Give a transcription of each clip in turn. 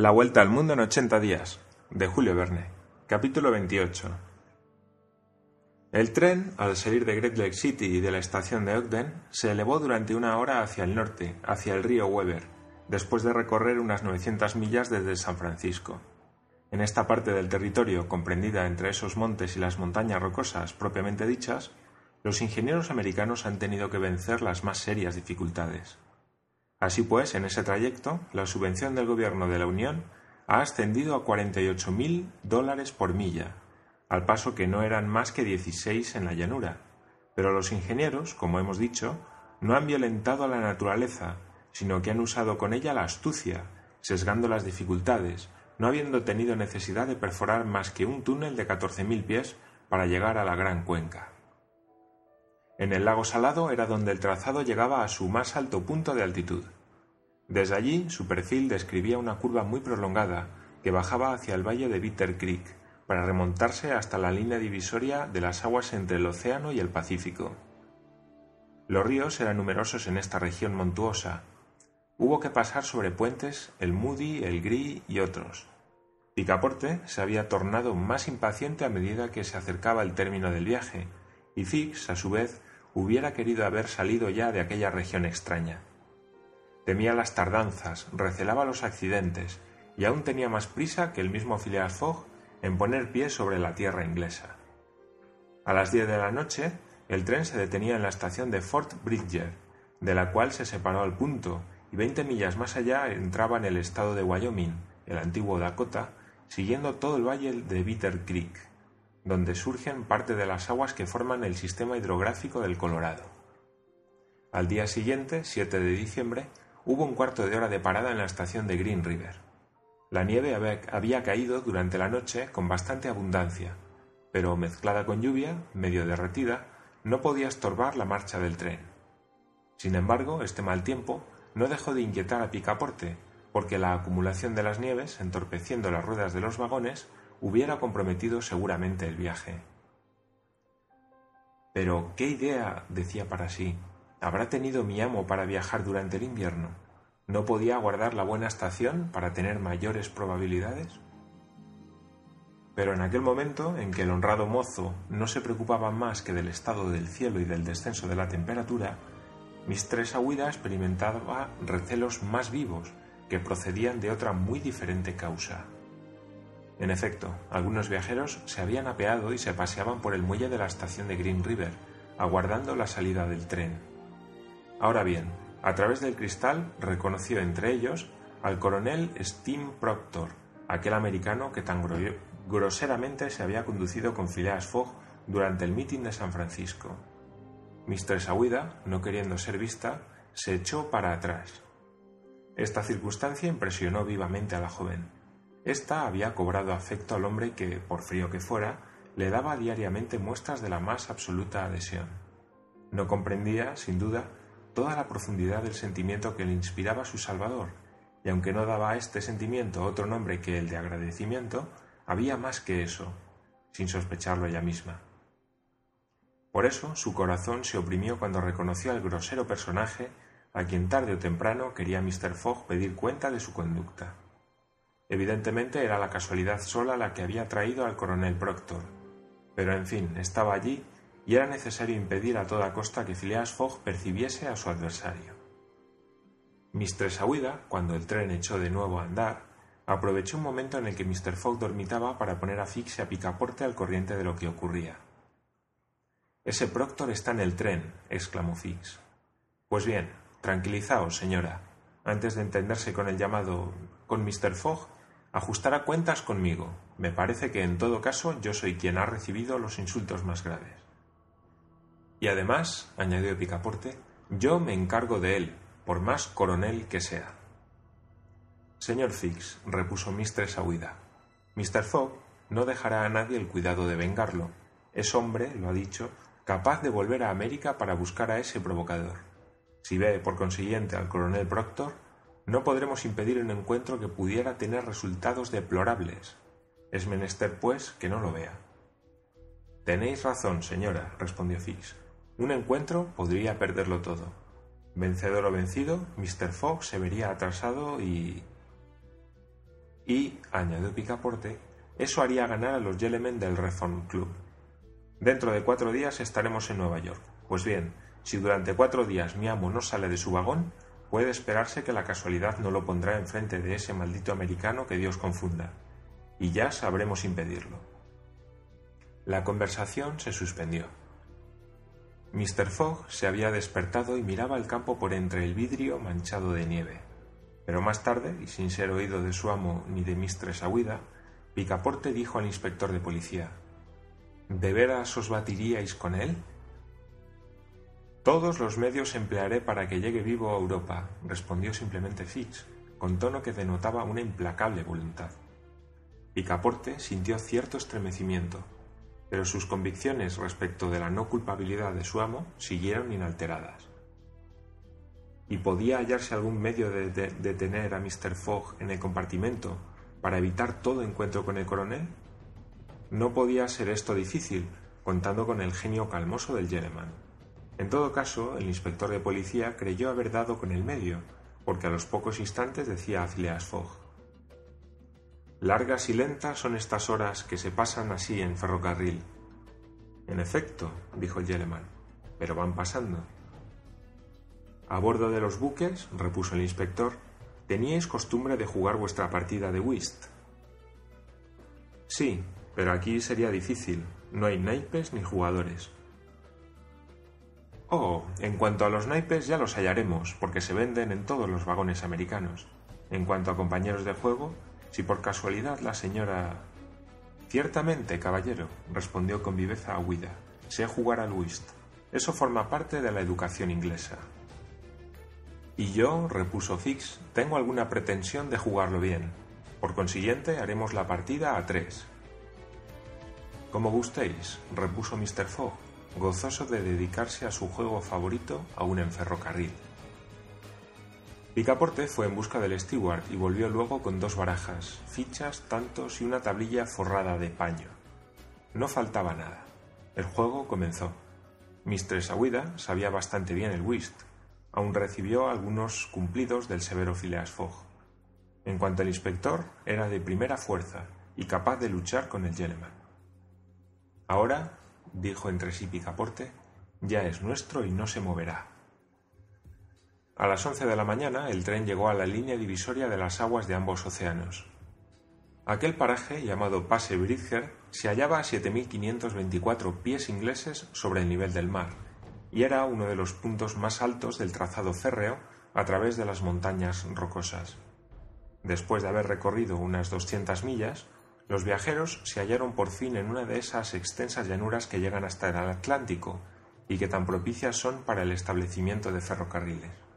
La vuelta al mundo en 80 días, de Julio Verne. Capítulo 28. El tren, al salir de Great Lake City y de la estación de Ogden, se elevó durante una hora hacia el norte, hacia el río Weber, después de recorrer unas 900 millas desde San Francisco. En esta parte del territorio, comprendida entre esos montes y las montañas rocosas propiamente dichas, los ingenieros americanos han tenido que vencer las más serias dificultades. Así pues, en ese trayecto, la subvención del Gobierno de la Unión ha ascendido a 48.000 dólares por milla, al paso que no eran más que 16 en la llanura. Pero los ingenieros, como hemos dicho, no han violentado a la naturaleza, sino que han usado con ella la astucia, sesgando las dificultades, no habiendo tenido necesidad de perforar más que un túnel de 14.000 pies para llegar a la gran cuenca. En el lago Salado era donde el trazado llegaba a su más alto punto de altitud. Desde allí su perfil describía una curva muy prolongada que bajaba hacia el valle de Bitter Creek para remontarse hasta la línea divisoria de las aguas entre el océano y el Pacífico. Los ríos eran numerosos en esta región montuosa. Hubo que pasar sobre puentes el Moody, el Gree y otros. Picaporte se había tornado más impaciente a medida que se acercaba el término del viaje, y Fix, a su vez, hubiera querido haber salido ya de aquella región extraña. Temía las tardanzas, recelaba los accidentes, y aún tenía más prisa que el mismo Phileas Fogg en poner pie sobre la tierra inglesa. A las diez de la noche, el tren se detenía en la estación de Fort Bridger, de la cual se separó al punto, y veinte millas más allá entraba en el estado de Wyoming, el antiguo Dakota, siguiendo todo el valle de Bitter Creek donde surgen parte de las aguas que forman el sistema hidrográfico del Colorado. Al día siguiente, 7 de diciembre, hubo un cuarto de hora de parada en la estación de Green River. La nieve había caído durante la noche con bastante abundancia, pero mezclada con lluvia, medio derretida, no podía estorbar la marcha del tren. Sin embargo, este mal tiempo no dejó de inquietar a Picaporte, porque la acumulación de las nieves, entorpeciendo las ruedas de los vagones, hubiera comprometido seguramente el viaje. Pero, ¿qué idea, decía para sí, habrá tenido mi amo para viajar durante el invierno? ¿No podía aguardar la buena estación para tener mayores probabilidades? Pero en aquel momento en que el honrado mozo no se preocupaba más que del estado del cielo y del descenso de la temperatura, Mistress Aguida experimentaba recelos más vivos que procedían de otra muy diferente causa. En efecto, algunos viajeros se habían apeado y se paseaban por el muelle de la estación de Green River, aguardando la salida del tren. Ahora bien, a través del cristal reconoció entre ellos al coronel Steam Proctor, aquel americano que tan groseramente se había conducido con Phileas Fogg durante el mitin de San Francisco. Mistress Aguida, no queriendo ser vista, se echó para atrás. Esta circunstancia impresionó vivamente a la joven. Esta había cobrado afecto al hombre que, por frío que fuera, le daba diariamente muestras de la más absoluta adhesión. No comprendía, sin duda, toda la profundidad del sentimiento que le inspiraba su Salvador, y aunque no daba a este sentimiento otro nombre que el de agradecimiento, había más que eso, sin sospecharlo ella misma. Por eso su corazón se oprimió cuando reconoció al grosero personaje a quien tarde o temprano quería Mr. Fogg pedir cuenta de su conducta. Evidentemente era la casualidad sola la que había traído al coronel Proctor. Pero en fin, estaba allí y era necesario impedir a toda costa que Phileas Fogg percibiese a su adversario. Mistress Aouida, cuando el tren echó de nuevo a andar, aprovechó un momento en el que Mr. Fogg dormitaba para poner a Fix y a Picaporte al corriente de lo que ocurría. Ese Proctor está en el tren, exclamó Fix. Pues bien, tranquilizaos, señora. Antes de entenderse con el llamado con Mr. Fogg, ajustará cuentas conmigo. Me parece que en todo caso yo soy quien ha recibido los insultos más graves. Y además, añadió Picaporte, yo me encargo de él, por más coronel que sea. Señor Fix, repuso Mistress Aouida, Mr. Fogg no dejará a nadie el cuidado de vengarlo. Es hombre, lo ha dicho, capaz de volver a América para buscar a ese provocador. Si ve, por consiguiente, al coronel Proctor, no podremos impedir un encuentro que pudiera tener resultados deplorables. Es menester, pues, que no lo vea. Tenéis razón, señora, respondió Fix. Un encuentro podría perderlo todo. Vencedor o vencido, Mr. Fogg se vería atrasado y... Y, añadió Picaporte, eso haría ganar a los Yelemen del Reform Club. Dentro de cuatro días estaremos en Nueva York. Pues bien, si durante cuatro días mi amo no sale de su vagón, puede esperarse que la casualidad no lo pondrá enfrente de ese maldito americano que Dios confunda. Y ya sabremos impedirlo. La conversación se suspendió. Mr. Fogg se había despertado y miraba el campo por entre el vidrio manchado de nieve. Pero más tarde, y sin ser oído de su amo ni de Mistress Aguida, Picaporte dijo al inspector de policía ¿De veras os batiríais con él? Todos los medios emplearé para que llegue vivo a Europa, respondió simplemente Fix, con tono que denotaba una implacable voluntad. Picaporte sintió cierto estremecimiento, pero sus convicciones respecto de la no culpabilidad de su amo siguieron inalteradas. ¿Y podía hallarse algún medio de, detener a Mr. Fogg en el compartimento para evitar todo encuentro con el coronel? No podía ser esto difícil, contando con el genio calmoso del Gentleman. En todo caso, el inspector de policía creyó haber dado con el medio, porque a los pocos instantes decía a Phileas Fogg Largas y lentas son estas horas que se pasan así en ferrocarril. En efecto, dijo Yeleman, pero van pasando. A bordo de los buques, repuso el inspector, teníais costumbre de jugar vuestra partida de whist. Sí, pero aquí sería difícil. No hay naipes ni jugadores. Oh, en cuanto a los naipes ya los hallaremos, porque se venden en todos los vagones americanos. En cuanto a compañeros de juego, si por casualidad la señora... Ciertamente, caballero, respondió con viveza Huida. Sé jugar al whist. Eso forma parte de la educación inglesa. Y yo, repuso Fix, tengo alguna pretensión de jugarlo bien. Por consiguiente, haremos la partida a tres. Como gustéis, repuso Mr. Fogg, gozoso de dedicarse a su juego favorito aún en ferrocarril. Picaporte fue en busca del steward y volvió luego con dos barajas, fichas, tantos y una tablilla forrada de paño. No faltaba nada. El juego comenzó. Mistress Aguida sabía bastante bien el whist, aun recibió algunos cumplidos del severo Phileas Fogg. En cuanto al inspector, era de primera fuerza y capaz de luchar con el Gentleman. Ahora, dijo entre sí Picaporte, ya es nuestro y no se moverá. A las once de la mañana el tren llegó a la línea divisoria de las aguas de ambos océanos. Aquel paraje, llamado Passe Bridger, se hallaba a 7.524 pies ingleses sobre el nivel del mar, y era uno de los puntos más altos del trazado férreo a través de las montañas rocosas. Después de haber recorrido unas 200 millas, los viajeros se hallaron por fin en una de esas extensas llanuras que llegan hasta el Atlántico y que tan propicias son para el establecimiento de ferrocarriles.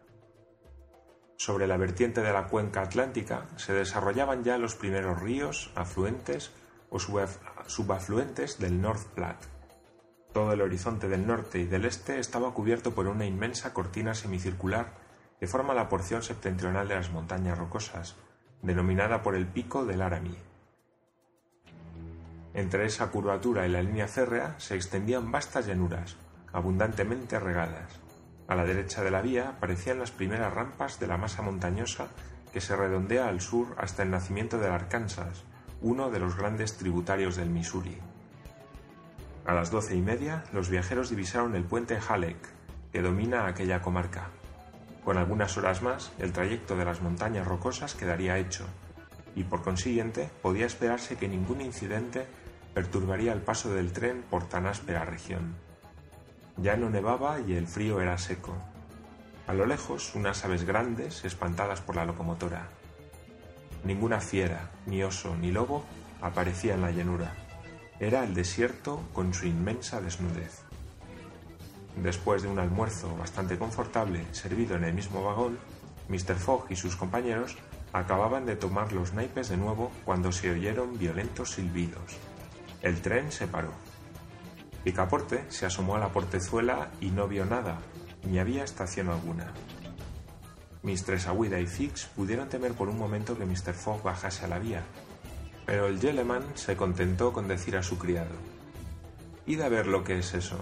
Sobre la vertiente de la cuenca atlántica se desarrollaban ya los primeros ríos, afluentes o subafluentes del North Platte. Todo el horizonte del norte y del este estaba cubierto por una inmensa cortina semicircular que forma la porción septentrional de las montañas rocosas, denominada por el pico del Laramie. Entre esa curvatura y la línea férrea se extendían vastas llanuras, abundantemente regadas. A la derecha de la vía aparecían las primeras rampas de la masa montañosa que se redondea al sur hasta el nacimiento del Arkansas, uno de los grandes tributarios del Missouri. A las doce y media, los viajeros divisaron el puente Halleck, que domina aquella comarca. Con algunas horas más, el trayecto de las montañas rocosas quedaría hecho, y por consiguiente podía esperarse que ningún incidente perturbaría el paso del tren por tan áspera región. Ya no nevaba y el frío era seco. A lo lejos unas aves grandes, espantadas por la locomotora. Ninguna fiera, ni oso, ni lobo aparecía en la llanura. Era el desierto con su inmensa desnudez. Después de un almuerzo bastante confortable servido en el mismo vagón, Mr. Fogg y sus compañeros acababan de tomar los naipes de nuevo cuando se oyeron violentos silbidos. El tren se paró. Picaporte se asomó a la portezuela y no vio nada, ni había estación alguna. Mistress Aguida y Fix pudieron temer por un momento que Mr. Fogg bajase a la vía, pero el Yeleman se contentó con decir a su criado: Id a ver lo que es eso.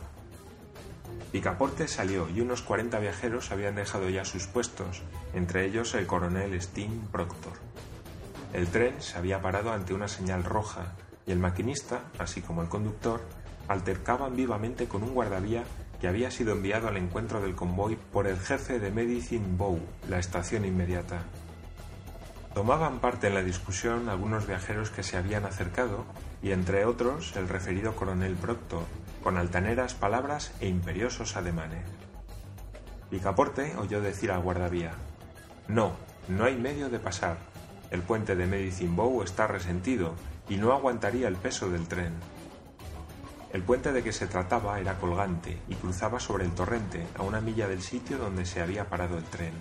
Picaporte salió y unos cuarenta viajeros habían dejado ya sus puestos, entre ellos el coronel Steen Proctor. El tren se había parado ante una señal roja y el maquinista, así como el conductor, altercaban vivamente con un guardavía que había sido enviado al encuentro del convoy por el jefe de Medicine Bow, la estación inmediata. Tomaban parte en la discusión algunos viajeros que se habían acercado y entre otros el referido coronel Proctor, con altaneras palabras e imperiosos ademanes. Picaporte oyó decir al guardavía No, no hay medio de pasar. El puente de Medicine Bow está resentido y no aguantaría el peso del tren. El puente de que se trataba era colgante y cruzaba sobre el torrente a una milla del sitio donde se había parado el tren.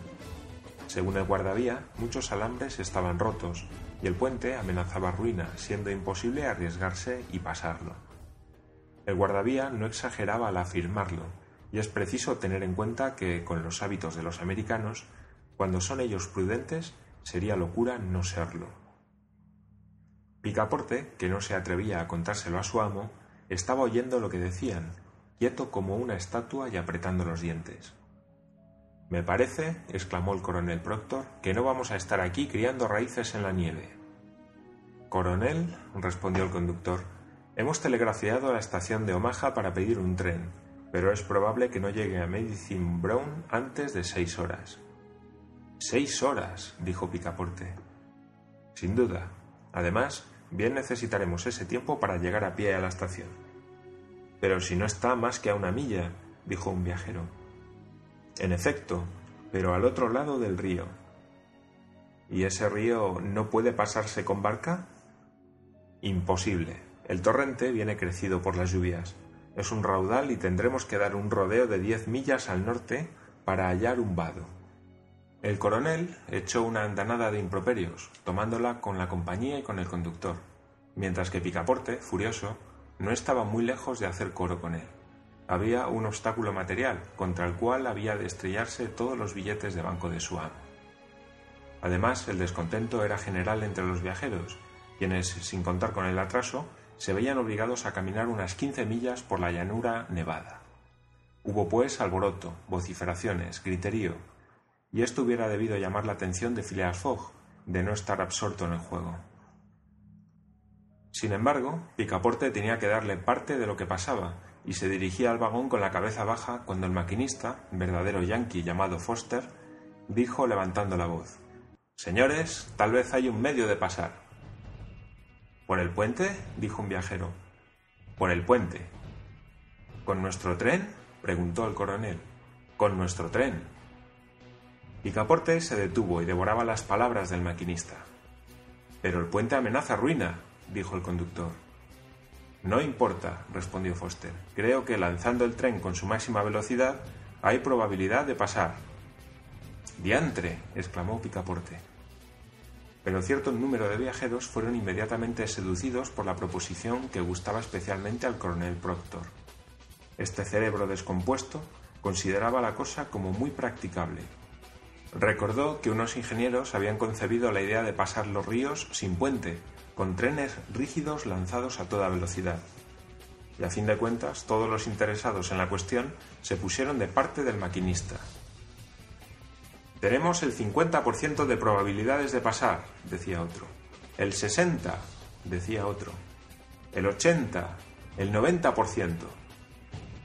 Según el guardavía, muchos alambres estaban rotos y el puente amenazaba ruina, siendo imposible arriesgarse y pasarlo. El guardavía no exageraba al afirmarlo, y es preciso tener en cuenta que, con los hábitos de los americanos, cuando son ellos prudentes, sería locura no serlo. Picaporte, que no se atrevía a contárselo a su amo, estaba oyendo lo que decían, quieto como una estatua y apretando los dientes. Me parece, exclamó el coronel Proctor, que no vamos a estar aquí criando raíces en la nieve. Coronel, respondió el conductor, hemos telegrafiado a la estación de Omaha para pedir un tren, pero es probable que no llegue a Medicine Brown antes de seis horas. Seis horas, dijo Picaporte. Sin duda. Además, bien necesitaremos ese tiempo para llegar a pie a la estación. Pero si no está más que a una milla, dijo un viajero. En efecto, pero al otro lado del río. ¿Y ese río no puede pasarse con barca? Imposible. El torrente viene crecido por las lluvias. Es un raudal y tendremos que dar un rodeo de diez millas al norte para hallar un vado. El coronel echó una andanada de improperios, tomándola con la compañía y con el conductor, mientras que Picaporte, furioso, no estaba muy lejos de hacer coro con él. Había un obstáculo material contra el cual había de estrellarse todos los billetes de banco de su amo. Además, el descontento era general entre los viajeros, quienes, sin contar con el atraso, se veían obligados a caminar unas quince millas por la llanura nevada. Hubo, pues, alboroto, vociferaciones, griterío, y esto hubiera debido llamar la atención de Phileas Fogg, de no estar absorto en el juego. Sin embargo, Picaporte tenía que darle parte de lo que pasaba, y se dirigía al vagón con la cabeza baja cuando el maquinista, verdadero yankee llamado Foster, dijo levantando la voz Señores, tal vez hay un medio de pasar. ¿Por el puente? dijo un viajero. Por el puente. ¿Con nuestro tren? preguntó el coronel. Con nuestro tren. Picaporte se detuvo y devoraba las palabras del maquinista. Pero el puente amenaza ruina, dijo el conductor. No importa, respondió Foster. Creo que lanzando el tren con su máxima velocidad hay probabilidad de pasar. Diantre, exclamó Picaporte pero cierto número de viajeros fueron inmediatamente seducidos por la proposición que gustaba especialmente al coronel Proctor. Este cerebro descompuesto consideraba la cosa como muy practicable. Recordó que unos ingenieros habían concebido la idea de pasar los ríos sin puente, con trenes rígidos lanzados a toda velocidad. Y a fin de cuentas, todos los interesados en la cuestión se pusieron de parte del maquinista, tenemos el 50% de probabilidades de pasar, decía otro. El 60, decía otro. El 80, el 90%.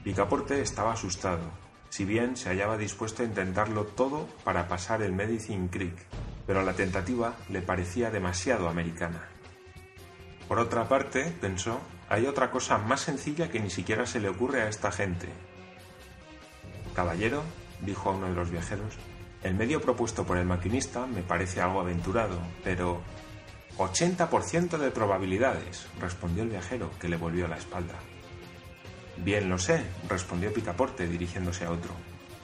Picaporte estaba asustado, si bien se hallaba dispuesto a intentarlo todo para pasar el Medicine Creek, pero la tentativa le parecía demasiado americana. Por otra parte, pensó, hay otra cosa más sencilla que ni siquiera se le ocurre a esta gente. Caballero, dijo a uno de los viajeros, el medio propuesto por el maquinista me parece algo aventurado, pero... 80% de probabilidades, respondió el viajero, que le volvió la espalda. Bien lo sé, respondió Picaporte dirigiéndose a otro,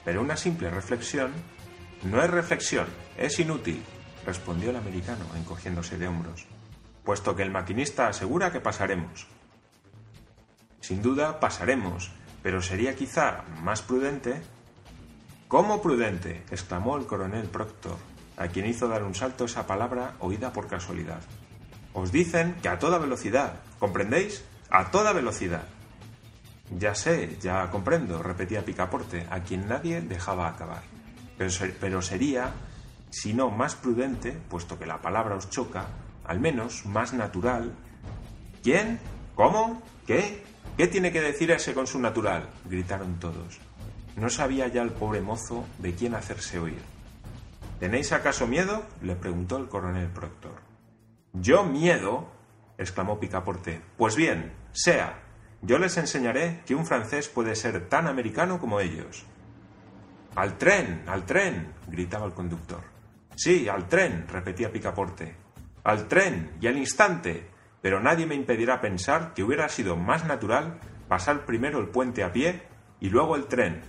pero una simple reflexión... No es reflexión, es inútil, respondió el americano, encogiéndose de hombros, puesto que el maquinista asegura que pasaremos. Sin duda pasaremos, pero sería quizá más prudente ¿Cómo prudente? exclamó el coronel Proctor, a quien hizo dar un salto esa palabra oída por casualidad. Os dicen que a toda velocidad, ¿comprendéis? A toda velocidad. Ya sé, ya comprendo, repetía Picaporte, a quien nadie dejaba acabar. Pero, pero sería, si no más prudente, puesto que la palabra os choca, al menos más natural. ¿Quién? ¿Cómo? ¿Qué? ¿Qué tiene que decir ese con su natural? gritaron todos. No sabía ya el pobre mozo de quién hacerse oír. ¿Tenéis acaso miedo? le preguntó el coronel Proctor. ¿Yo miedo? exclamó Picaporte. Pues bien, sea. Yo les enseñaré que un francés puede ser tan americano como ellos. Al tren, al tren, gritaba el conductor. Sí, al tren, repetía Picaporte. Al tren, y al instante. Pero nadie me impedirá pensar que hubiera sido más natural pasar primero el puente a pie y luego el tren.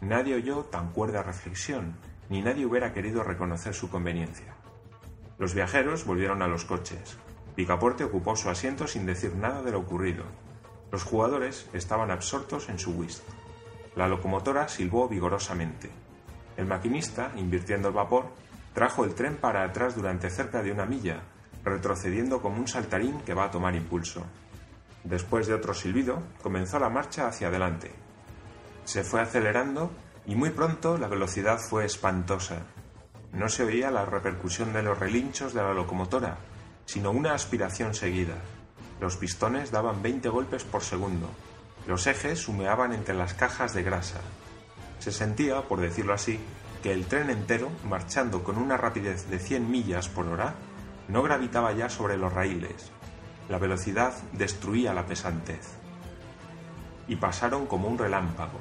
Nadie oyó tan cuerda reflexión, ni nadie hubiera querido reconocer su conveniencia. Los viajeros volvieron a los coches. Picaporte ocupó su asiento sin decir nada de lo ocurrido. Los jugadores estaban absortos en su whist. La locomotora silbó vigorosamente. El maquinista, invirtiendo el vapor, trajo el tren para atrás durante cerca de una milla, retrocediendo como un saltarín que va a tomar impulso. Después de otro silbido, comenzó la marcha hacia adelante. Se fue acelerando y muy pronto la velocidad fue espantosa. No se oía la repercusión de los relinchos de la locomotora, sino una aspiración seguida. Los pistones daban 20 golpes por segundo. Los ejes humeaban entre las cajas de grasa. Se sentía, por decirlo así, que el tren entero, marchando con una rapidez de 100 millas por hora, no gravitaba ya sobre los raíles. La velocidad destruía la pesantez. Y pasaron como un relámpago.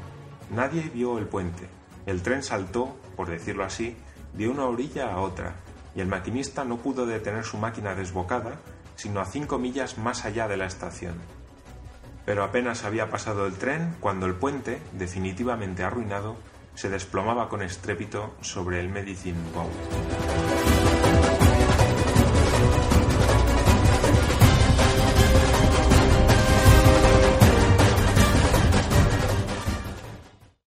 Nadie vio el puente. El tren saltó, por decirlo así, de una orilla a otra, y el maquinista no pudo detener su máquina desbocada sino a cinco millas más allá de la estación. Pero apenas había pasado el tren cuando el puente, definitivamente arruinado, se desplomaba con estrépito sobre el Medicine Bow.